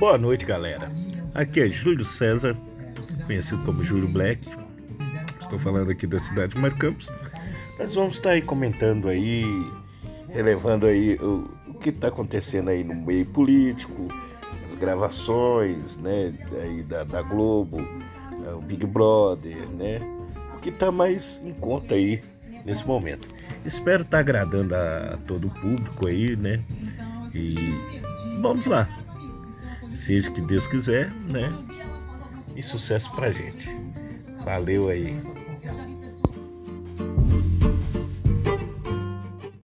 Boa noite, galera. Aqui é Júlio César, conhecido como Júlio Black. Estou falando aqui da cidade de Marcampos. Nós vamos estar aí comentando aí, relevando aí o, o que está acontecendo aí no meio político, as gravações, né, aí da, da Globo, é, o Big Brother, né, o que está mais em conta aí nesse momento. Espero estar tá agradando a, a todo o público aí, né, e vamos lá. Seja o que Deus quiser, né? E sucesso pra gente. Valeu aí.